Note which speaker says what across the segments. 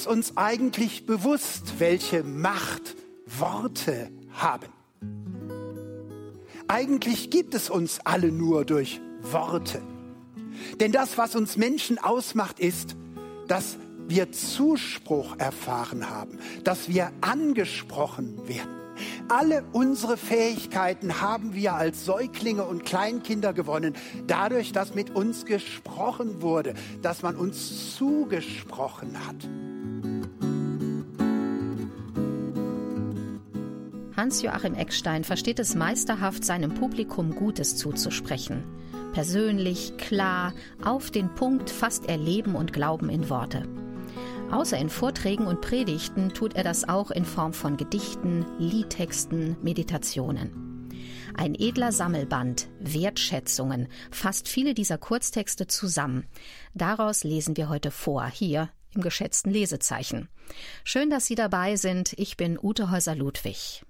Speaker 1: ist uns eigentlich bewusst, welche Macht Worte haben? Eigentlich gibt es uns alle nur durch Worte. Denn das, was uns Menschen ausmacht, ist, dass wir Zuspruch erfahren haben, dass wir angesprochen werden. Alle unsere Fähigkeiten haben wir als Säuglinge und Kleinkinder gewonnen, dadurch, dass mit uns gesprochen wurde, dass man uns zugesprochen hat.
Speaker 2: Hans-Joachim Eckstein versteht es meisterhaft, seinem Publikum Gutes zuzusprechen. Persönlich, klar, auf den Punkt fasst er Leben und Glauben in Worte. Außer in Vorträgen und Predigten tut er das auch in Form von Gedichten, Liedtexten, Meditationen. Ein edler Sammelband, Wertschätzungen, fasst viele dieser Kurztexte zusammen. Daraus lesen wir heute vor, hier im geschätzten Lesezeichen. Schön, dass Sie dabei sind. Ich bin Ute Häuser-Ludwig.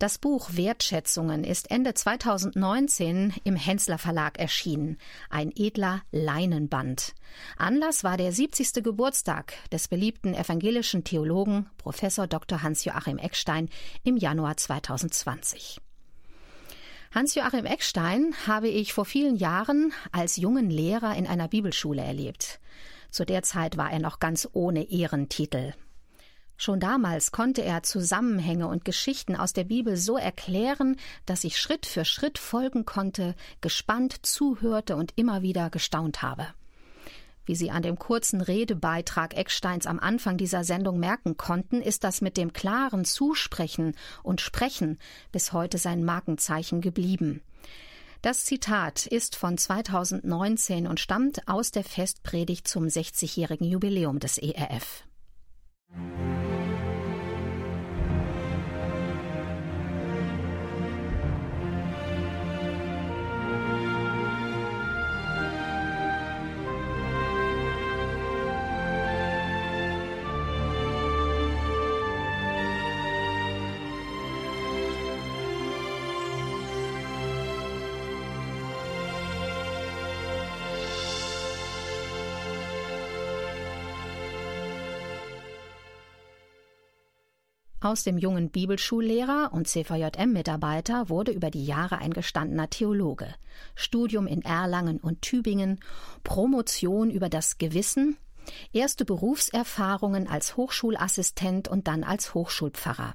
Speaker 2: Das Buch Wertschätzungen ist Ende 2019 im Hensler Verlag erschienen. Ein edler Leinenband. Anlass war der 70. Geburtstag des beliebten evangelischen Theologen Professor Dr. Hans-Joachim Eckstein im Januar 2020. Hans-Joachim Eckstein habe ich vor vielen Jahren als jungen Lehrer in einer Bibelschule erlebt. Zu der Zeit war er noch ganz ohne Ehrentitel. Schon damals konnte er Zusammenhänge und Geschichten aus der Bibel so erklären, dass ich Schritt für Schritt folgen konnte, gespannt zuhörte und immer wieder gestaunt habe. Wie Sie an dem kurzen Redebeitrag Ecksteins am Anfang dieser Sendung merken konnten, ist das mit dem klaren Zusprechen und Sprechen bis heute sein Markenzeichen geblieben. Das Zitat ist von 2019 und stammt aus der Festpredigt zum 60-jährigen Jubiläum des ERF. Aus dem jungen Bibelschullehrer und CVJM-Mitarbeiter wurde über die Jahre ein gestandener Theologe. Studium in Erlangen und Tübingen, Promotion über das Gewissen, erste Berufserfahrungen als Hochschulassistent und dann als Hochschulpfarrer.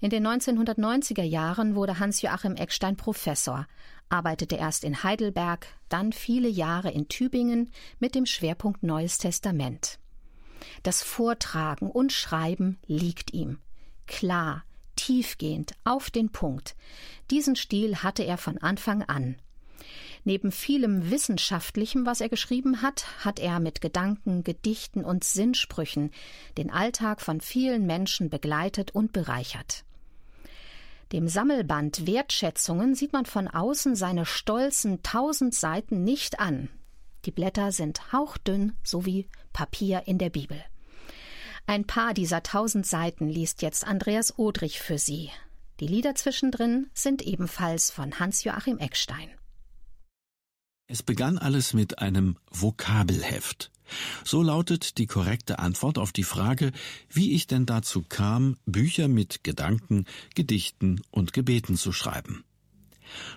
Speaker 2: In den 1990er Jahren wurde Hans-Joachim Eckstein Professor, arbeitete erst in Heidelberg, dann viele Jahre in Tübingen mit dem Schwerpunkt Neues Testament. Das Vortragen und Schreiben liegt ihm klar, tiefgehend, auf den Punkt. Diesen Stil hatte er von Anfang an. Neben vielem Wissenschaftlichem, was er geschrieben hat, hat er mit Gedanken, Gedichten und Sinnsprüchen den Alltag von vielen Menschen begleitet und bereichert. Dem Sammelband Wertschätzungen sieht man von außen seine stolzen tausend Seiten nicht an. Die Blätter sind hauchdünn, so wie Papier in der Bibel. Ein paar dieser tausend Seiten liest jetzt Andreas Odrich für Sie. Die Lieder zwischendrin sind ebenfalls von Hans-Joachim Eckstein.
Speaker 3: Es begann alles mit einem Vokabelheft. So lautet die korrekte Antwort auf die Frage, wie ich denn dazu kam, Bücher mit Gedanken, Gedichten und Gebeten zu schreiben.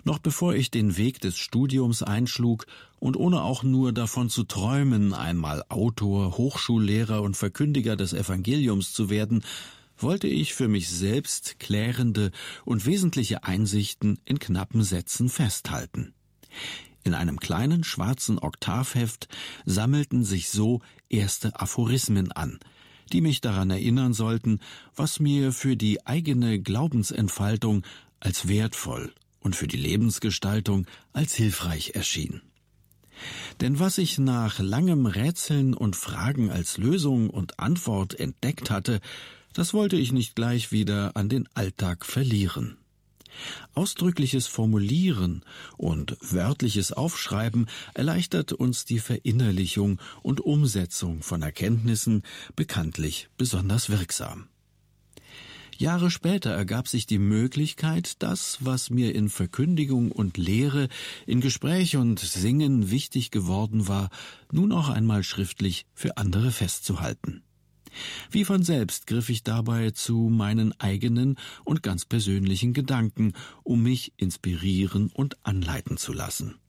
Speaker 3: Noch bevor ich den Weg des Studiums einschlug und ohne auch nur davon zu träumen, einmal Autor, Hochschullehrer und Verkündiger des Evangeliums zu werden, wollte ich für mich selbst klärende und wesentliche Einsichten in knappen Sätzen festhalten. In einem kleinen schwarzen Oktavheft sammelten sich so erste Aphorismen an, die mich daran erinnern sollten, was mir für die eigene Glaubensentfaltung als wertvoll und für die Lebensgestaltung als hilfreich erschien. Denn was ich nach langem Rätseln und Fragen als Lösung und Antwort entdeckt hatte, das wollte ich nicht gleich wieder an den Alltag verlieren. Ausdrückliches Formulieren und wörtliches Aufschreiben erleichtert uns die Verinnerlichung und Umsetzung von Erkenntnissen bekanntlich besonders wirksam. Jahre später ergab sich die Möglichkeit, das, was mir in Verkündigung und Lehre, in Gespräch und Singen wichtig geworden war, nun auch einmal schriftlich für andere festzuhalten. Wie von selbst griff ich dabei zu meinen eigenen und ganz persönlichen Gedanken, um mich inspirieren und anleiten zu lassen.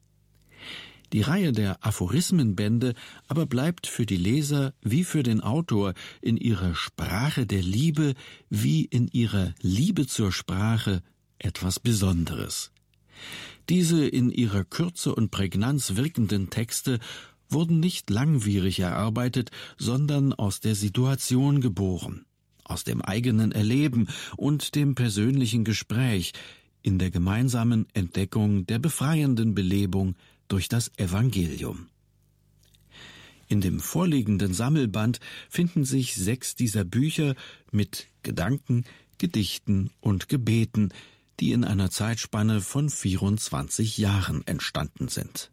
Speaker 3: Die Reihe der Aphorismenbände aber bleibt für die Leser wie für den Autor in ihrer Sprache der Liebe wie in ihrer Liebe zur Sprache etwas Besonderes. Diese in ihrer Kürze und Prägnanz wirkenden Texte wurden nicht langwierig erarbeitet, sondern aus der Situation geboren, aus dem eigenen Erleben und dem persönlichen Gespräch, in der gemeinsamen Entdeckung der befreienden Belebung durch das Evangelium. In dem vorliegenden Sammelband finden sich sechs dieser Bücher mit Gedanken, Gedichten und Gebeten, die in einer Zeitspanne von 24 Jahren entstanden sind.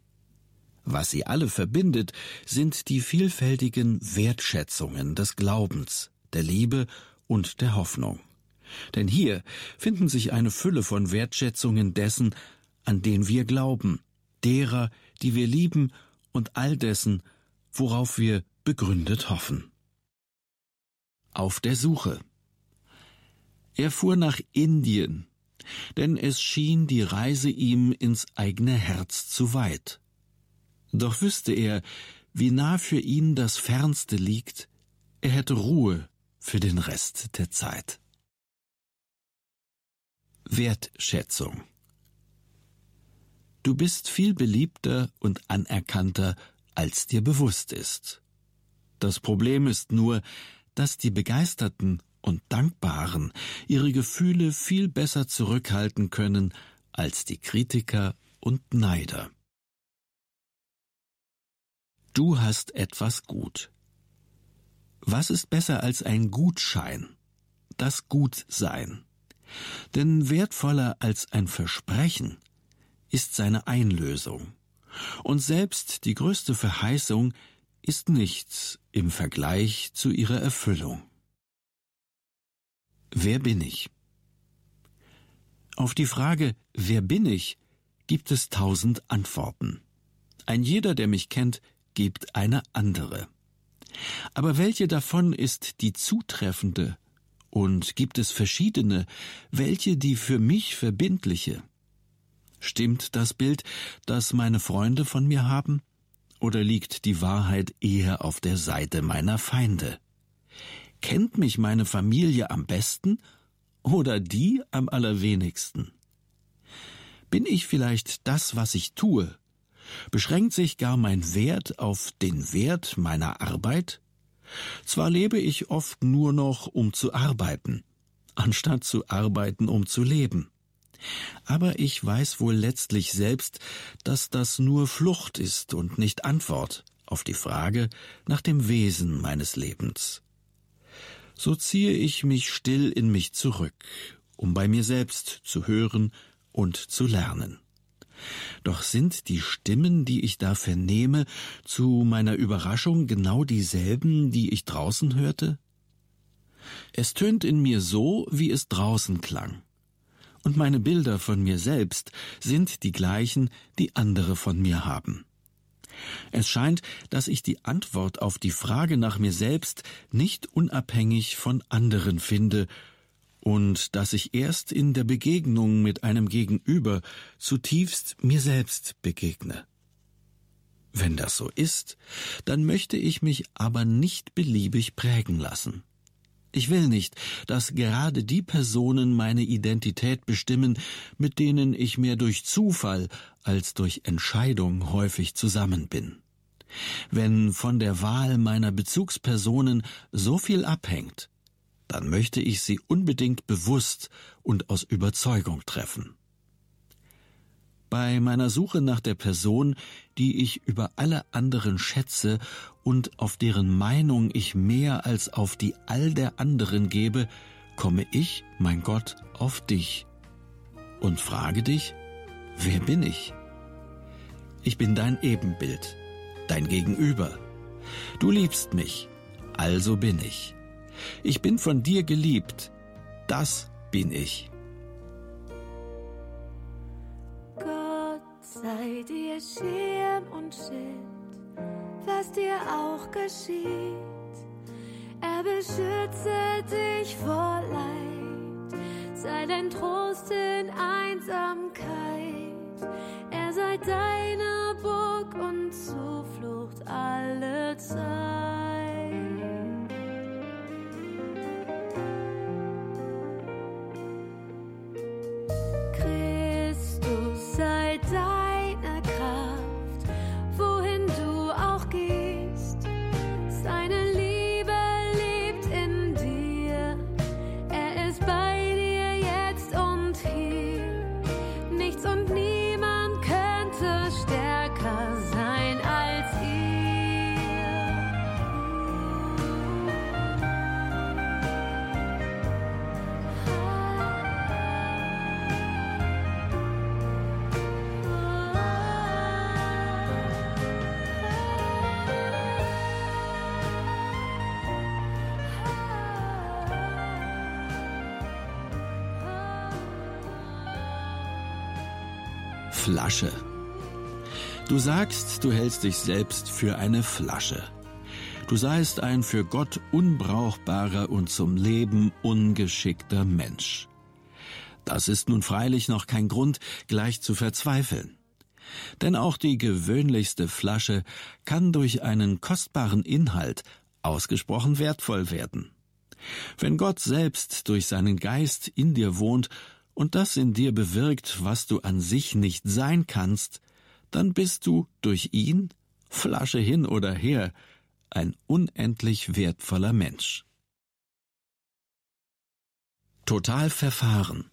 Speaker 3: Was sie alle verbindet, sind die vielfältigen Wertschätzungen des Glaubens, der Liebe und der Hoffnung. Denn hier finden sich eine Fülle von Wertschätzungen dessen, an den wir glauben, derer, die wir lieben und all dessen, worauf wir begründet hoffen. Auf der Suche. Er fuhr nach Indien, denn es schien die Reise ihm ins eigene Herz zu weit. Doch wüsste er, wie nah für ihn das Fernste liegt, er hätte Ruhe für den Rest der Zeit. Wertschätzung Du bist viel beliebter und anerkannter, als dir bewusst ist. Das Problem ist nur, dass die Begeisterten und Dankbaren ihre Gefühle viel besser zurückhalten können als die Kritiker und Neider. Du hast etwas gut. Was ist besser als ein Gutschein? Das Gutsein. Denn wertvoller als ein Versprechen ist seine Einlösung. Und selbst die größte Verheißung ist nichts im Vergleich zu ihrer Erfüllung. Wer bin ich? Auf die Frage, wer bin ich, gibt es tausend Antworten. Ein jeder, der mich kennt, gibt eine andere. Aber welche davon ist die zutreffende? Und gibt es verschiedene, welche die für mich verbindliche? Stimmt das Bild, das meine Freunde von mir haben? Oder liegt die Wahrheit eher auf der Seite meiner Feinde? Kennt mich meine Familie am besten oder die am allerwenigsten? Bin ich vielleicht das, was ich tue, Beschränkt sich gar mein Wert auf den Wert meiner Arbeit? Zwar lebe ich oft nur noch, um zu arbeiten, anstatt zu arbeiten, um zu leben. Aber ich weiß wohl letztlich selbst, dass das nur Flucht ist und nicht Antwort auf die Frage nach dem Wesen meines Lebens. So ziehe ich mich still in mich zurück, um bei mir selbst zu hören und zu lernen. Doch sind die Stimmen, die ich da vernehme, zu meiner Überraschung genau dieselben, die ich draußen hörte? Es tönt in mir so, wie es draußen klang. Und meine Bilder von mir selbst sind die gleichen, die andere von mir haben. Es scheint, dass ich die Antwort auf die Frage nach mir selbst nicht unabhängig von anderen finde und dass ich erst in der Begegnung mit einem Gegenüber zutiefst mir selbst begegne. Wenn das so ist, dann möchte ich mich aber nicht beliebig prägen lassen. Ich will nicht, dass gerade die Personen meine Identität bestimmen, mit denen ich mehr durch Zufall als durch Entscheidung häufig zusammen bin. Wenn von der Wahl meiner Bezugspersonen so viel abhängt, dann möchte ich sie unbedingt bewusst und aus Überzeugung treffen. Bei meiner Suche nach der Person, die ich über alle anderen schätze und auf deren Meinung ich mehr als auf die all der anderen gebe, komme ich, mein Gott, auf dich und frage dich, wer bin ich? Ich bin dein Ebenbild, dein Gegenüber. Du liebst mich, also bin ich. Ich bin von dir geliebt, Das bin ich.
Speaker 4: Gott sei dir Schirm und Schild, was dir auch geschieht. Er beschütze dich vor Leid, sei dein Trost in Einsamkeit. Er sei deine Burg und Zuflucht alle Zeit.
Speaker 3: Flasche. Du sagst, du hältst dich selbst für eine Flasche. Du seist ein für Gott unbrauchbarer und zum Leben ungeschickter Mensch. Das ist nun freilich noch kein Grund, gleich zu verzweifeln. Denn auch die gewöhnlichste Flasche kann durch einen kostbaren Inhalt ausgesprochen wertvoll werden. Wenn Gott selbst durch seinen Geist in dir wohnt und das in dir bewirkt, was du an sich nicht sein kannst, dann bist du durch ihn, Flasche hin oder her, ein unendlich wertvoller Mensch. Total verfahren.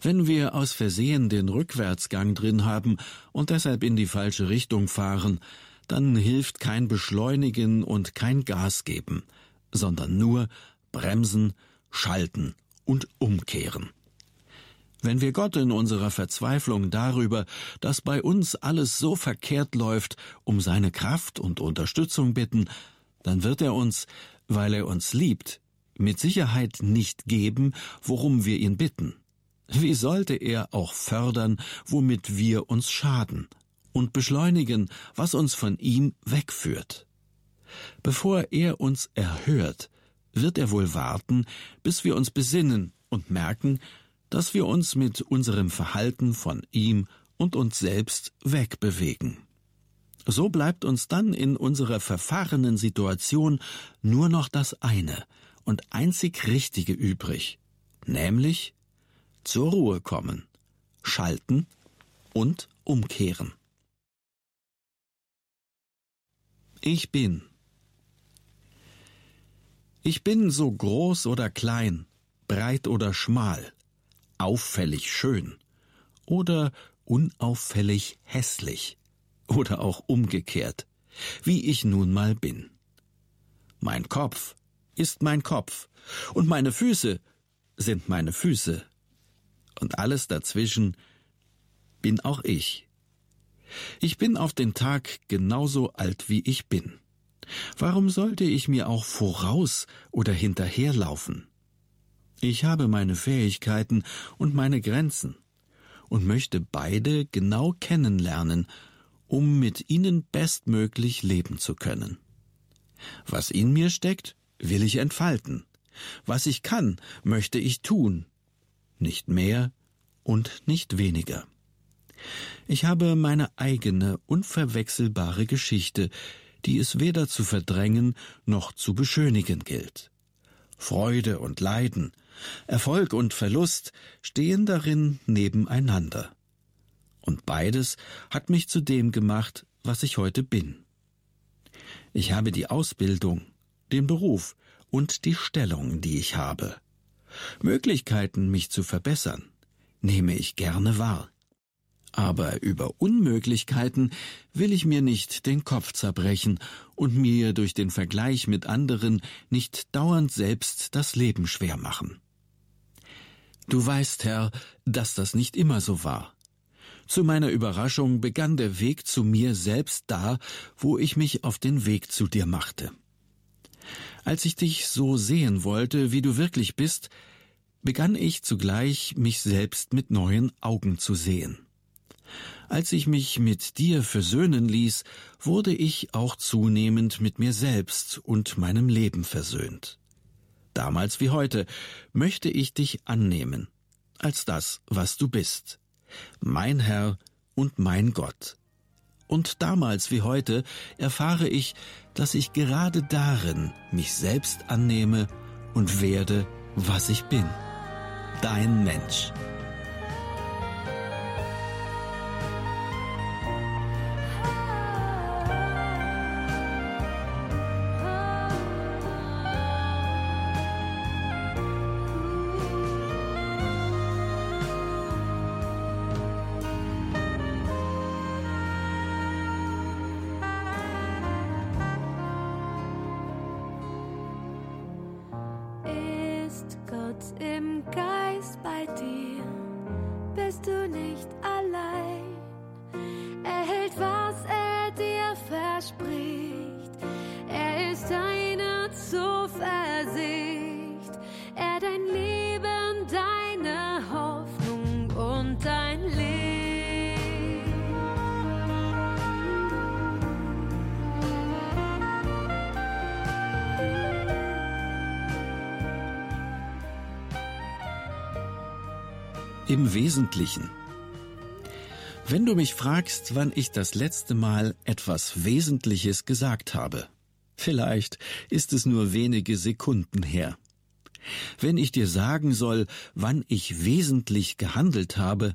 Speaker 3: Wenn wir aus Versehen den Rückwärtsgang drin haben und deshalb in die falsche Richtung fahren, dann hilft kein Beschleunigen und kein Gas geben, sondern nur bremsen, schalten und umkehren. Wenn wir Gott in unserer Verzweiflung darüber, dass bei uns alles so verkehrt läuft, um seine Kraft und Unterstützung bitten, dann wird er uns, weil er uns liebt, mit Sicherheit nicht geben, worum wir ihn bitten. Wie sollte er auch fördern, womit wir uns schaden, und beschleunigen, was uns von ihm wegführt? Bevor er uns erhört, wird er wohl warten, bis wir uns besinnen und merken, dass wir uns mit unserem Verhalten von ihm und uns selbst wegbewegen. So bleibt uns dann in unserer verfahrenen Situation nur noch das eine und einzig Richtige übrig, nämlich zur Ruhe kommen, schalten und umkehren. Ich bin. Ich bin so groß oder klein, breit oder schmal, auffällig schön oder unauffällig hässlich oder auch umgekehrt, wie ich nun mal bin. Mein Kopf ist mein Kopf und meine Füße sind meine Füße und alles dazwischen bin auch ich. Ich bin auf den Tag genauso alt wie ich bin. Warum sollte ich mir auch voraus oder hinterherlaufen? Ich habe meine Fähigkeiten und meine Grenzen und möchte beide genau kennenlernen, um mit ihnen bestmöglich leben zu können. Was in mir steckt, will ich entfalten. Was ich kann, möchte ich tun. Nicht mehr und nicht weniger. Ich habe meine eigene, unverwechselbare Geschichte, die es weder zu verdrängen noch zu beschönigen gilt. Freude und Leiden, Erfolg und Verlust stehen darin nebeneinander. Und beides hat mich zu dem gemacht, was ich heute bin. Ich habe die Ausbildung, den Beruf und die Stellung, die ich habe. Möglichkeiten, mich zu verbessern, nehme ich gerne wahr. Aber über Unmöglichkeiten will ich mir nicht den Kopf zerbrechen und mir durch den Vergleich mit anderen nicht dauernd selbst das Leben schwer machen. Du weißt, Herr, dass das nicht immer so war. Zu meiner Überraschung begann der Weg zu mir selbst da, wo ich mich auf den Weg zu dir machte. Als ich dich so sehen wollte, wie du wirklich bist, begann ich zugleich mich selbst mit neuen Augen zu sehen. Als ich mich mit dir versöhnen ließ, wurde ich auch zunehmend mit mir selbst und meinem Leben versöhnt. Damals wie heute möchte ich dich annehmen, als das, was du bist, mein Herr und mein Gott. Und damals wie heute erfahre ich, dass ich gerade darin mich selbst annehme und werde, was ich bin. Dein Mensch. guys by dear. Im Wesentlichen. Wenn du mich fragst, wann ich das letzte Mal etwas Wesentliches gesagt habe, vielleicht ist es nur wenige Sekunden her. Wenn ich dir sagen soll, wann ich wesentlich gehandelt habe,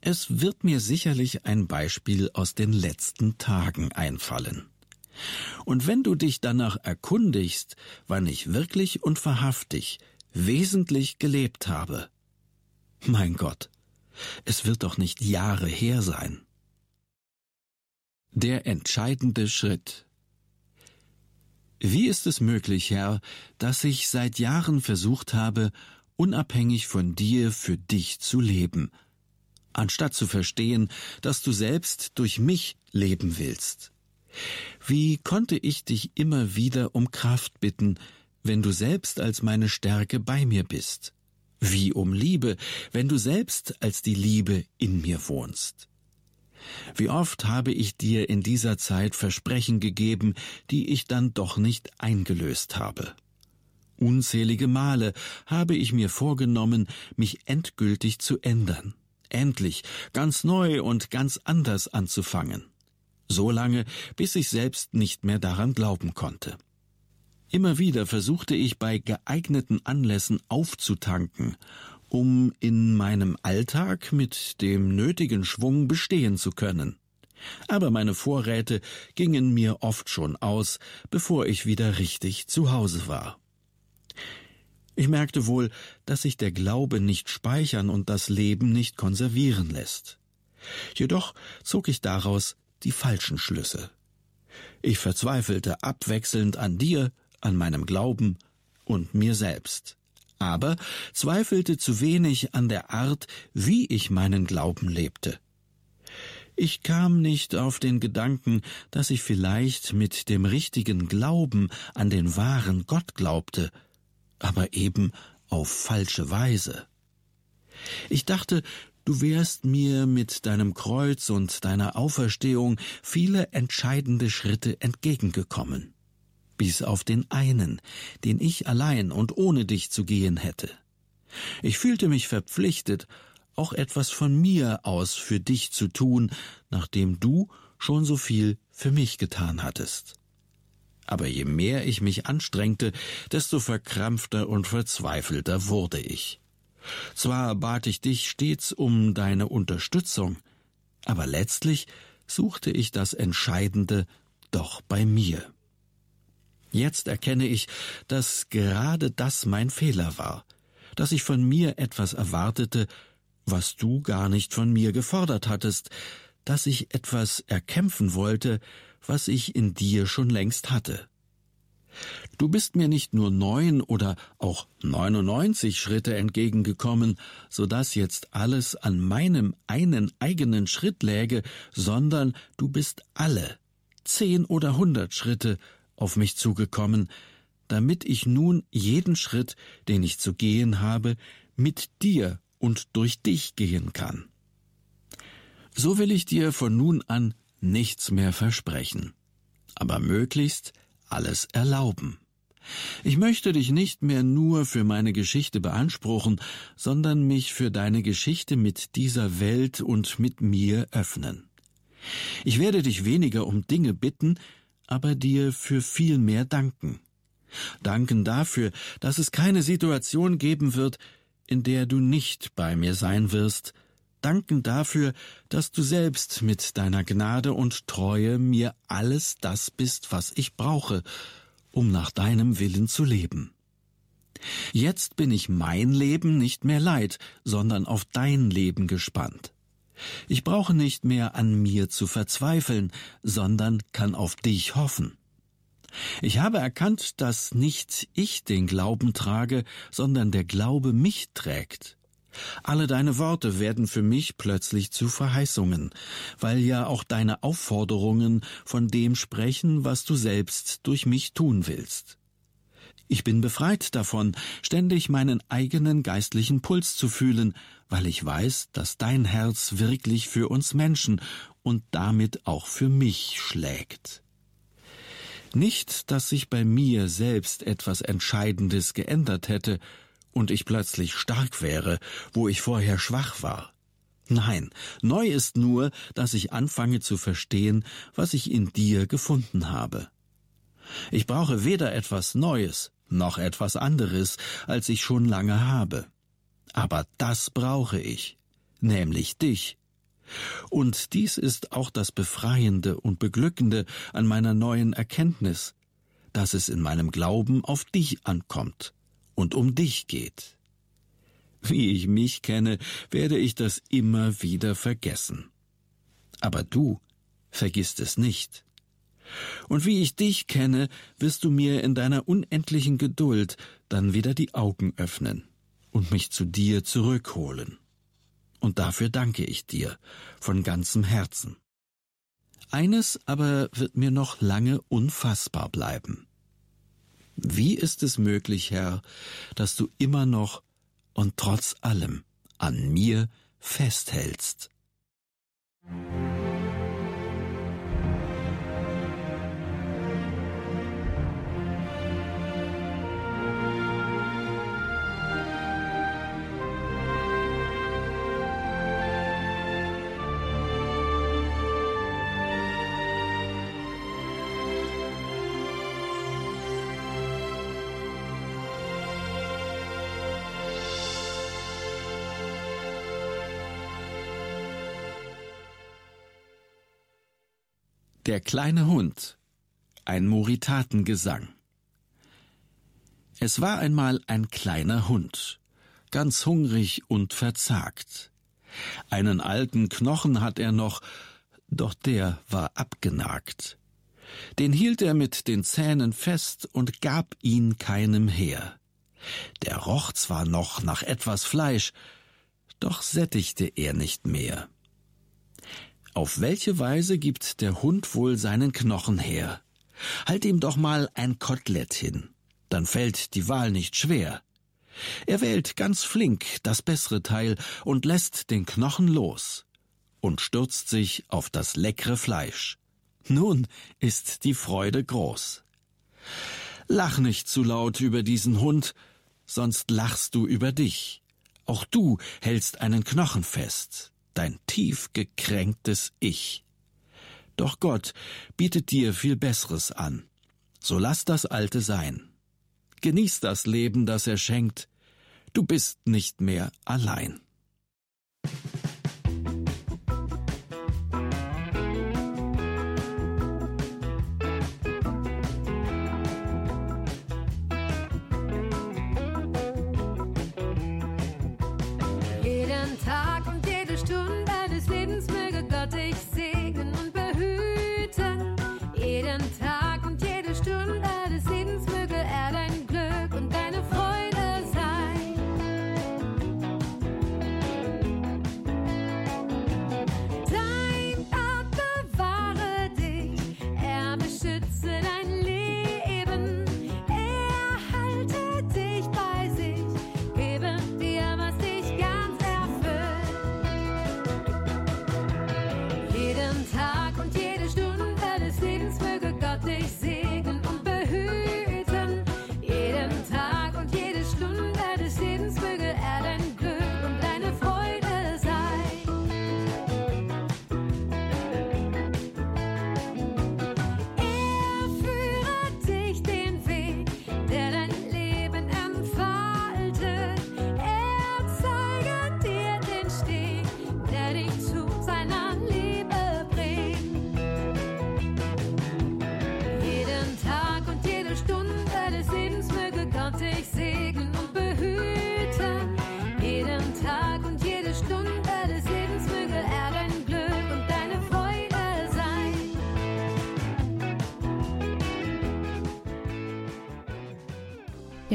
Speaker 3: es wird mir sicherlich ein Beispiel aus den letzten Tagen einfallen. Und wenn du dich danach erkundigst, wann ich wirklich und wahrhaftig wesentlich gelebt habe, mein Gott, es wird doch nicht Jahre her sein. Der entscheidende Schritt. Wie ist es möglich, Herr, dass ich seit Jahren versucht habe, unabhängig von dir für dich zu leben, anstatt zu verstehen, dass du selbst durch mich leben willst? Wie konnte ich dich immer wieder um Kraft bitten, wenn du selbst als meine Stärke bei mir bist? Wie um Liebe, wenn du selbst als die Liebe in mir wohnst. Wie oft habe ich dir in dieser Zeit Versprechen gegeben, die ich dann doch nicht eingelöst habe. Unzählige Male habe ich mir vorgenommen, mich endgültig zu ändern, endlich ganz neu und ganz anders anzufangen. So lange, bis ich selbst nicht mehr daran glauben konnte. Immer wieder versuchte ich bei geeigneten Anlässen aufzutanken, um in meinem Alltag mit dem nötigen Schwung bestehen zu können. Aber meine Vorräte gingen mir oft schon aus, bevor ich wieder richtig zu Hause war. Ich merkte wohl, dass sich der Glaube nicht speichern und das Leben nicht konservieren lässt. Jedoch zog ich daraus die falschen Schlüsse. Ich verzweifelte abwechselnd an dir an meinem Glauben und mir selbst, aber zweifelte zu wenig an der Art, wie ich meinen Glauben lebte. Ich kam nicht auf den Gedanken, dass ich vielleicht mit dem richtigen Glauben an den wahren Gott glaubte, aber eben auf falsche Weise. Ich dachte, du wärst mir mit deinem Kreuz und deiner Auferstehung viele entscheidende Schritte entgegengekommen bis auf den einen, den ich allein und ohne dich zu gehen hätte. Ich fühlte mich verpflichtet, auch etwas von mir aus für dich zu tun, nachdem du schon so viel für mich getan hattest. Aber je mehr ich mich anstrengte, desto verkrampfter und verzweifelter wurde ich. Zwar bat ich dich stets um deine Unterstützung, aber letztlich suchte ich das Entscheidende doch bei mir. Jetzt erkenne ich, dass gerade das mein Fehler war, dass ich von mir etwas erwartete, was du gar nicht von mir gefordert hattest, dass ich etwas erkämpfen wollte, was ich in dir schon längst hatte. Du bist mir nicht nur neun oder auch neunundneunzig Schritte entgegengekommen, so dass jetzt alles an meinem einen eigenen Schritt läge, sondern du bist alle, zehn oder hundert Schritte auf mich zugekommen, damit ich nun jeden Schritt, den ich zu gehen habe, mit dir und durch dich gehen kann. So will ich dir von nun an nichts mehr versprechen, aber möglichst alles erlauben. Ich möchte dich nicht mehr nur für meine Geschichte beanspruchen, sondern mich für deine Geschichte mit dieser Welt und mit mir öffnen. Ich werde dich weniger um Dinge bitten, aber dir für viel mehr danken. Danken dafür, dass es keine Situation geben wird, in der du nicht bei mir sein wirst, danken dafür, dass du selbst mit deiner Gnade und Treue mir alles das bist, was ich brauche, um nach deinem Willen zu leben. Jetzt bin ich mein Leben nicht mehr leid, sondern auf dein Leben gespannt. Ich brauche nicht mehr an mir zu verzweifeln, sondern kann auf dich hoffen. Ich habe erkannt, dass nicht ich den Glauben trage, sondern der Glaube mich trägt. Alle deine Worte werden für mich plötzlich zu Verheißungen, weil ja auch deine Aufforderungen von dem sprechen, was du selbst durch mich tun willst. Ich bin befreit davon, ständig meinen eigenen geistlichen Puls zu fühlen, weil ich weiß, dass dein Herz wirklich für uns Menschen und damit auch für mich schlägt. Nicht, dass sich bei mir selbst etwas Entscheidendes geändert hätte und ich plötzlich stark wäre, wo ich vorher schwach war. Nein, neu ist nur, dass ich anfange zu verstehen, was ich in dir gefunden habe. Ich brauche weder etwas Neues noch etwas anderes, als ich schon lange habe. Aber das brauche ich, nämlich dich. Und dies ist auch das Befreiende und Beglückende an meiner neuen Erkenntnis, dass es in meinem Glauben auf dich ankommt und um dich geht. Wie ich mich kenne, werde ich das immer wieder vergessen. Aber du vergisst es nicht. Und wie ich dich kenne, wirst du mir in deiner unendlichen Geduld dann wieder die Augen öffnen und mich zu dir zurückholen und dafür danke ich dir von ganzem Herzen. Eines aber wird mir noch lange unfassbar bleiben. Wie ist es möglich, Herr, dass du immer noch und trotz allem an mir festhältst? Der kleine Hund. Ein Moritatengesang. Es war einmal ein kleiner Hund, ganz hungrig und verzagt. Einen alten Knochen hat er noch, doch der war abgenagt. Den hielt er mit den Zähnen fest und gab ihn keinem her. Der roch zwar noch nach etwas Fleisch, doch sättigte er nicht mehr. Auf welche Weise gibt der Hund wohl seinen Knochen her? Halt ihm doch mal ein Kotelett hin, dann fällt die Wahl nicht schwer. Er wählt ganz flink das bessere Teil und lässt den Knochen los und stürzt sich auf das leckere Fleisch. Nun ist die Freude groß. Lach nicht zu laut über diesen Hund, sonst lachst du über dich. Auch du hältst einen Knochen fest, dein tief gekränktes Ich. Doch Gott bietet dir viel Besseres an. So lass das Alte sein. Genieß das Leben, das er schenkt. Du bist nicht mehr allein.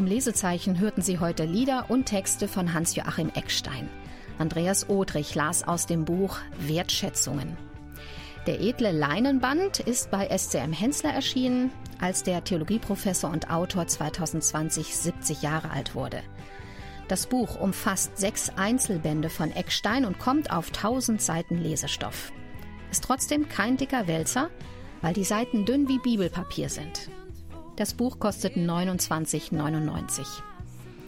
Speaker 2: Im Lesezeichen hörten Sie heute Lieder und Texte von Hans-Joachim Eckstein. Andreas Odrich las aus dem Buch Wertschätzungen. Der edle Leinenband ist bei SCM Hensler erschienen, als der Theologieprofessor und Autor 2020 70 Jahre alt wurde. Das Buch umfasst sechs Einzelbände von Eckstein und kommt auf 1000 Seiten Lesestoff. Ist trotzdem kein dicker Wälzer, weil die Seiten dünn wie Bibelpapier sind. Das Buch kostet 29,99.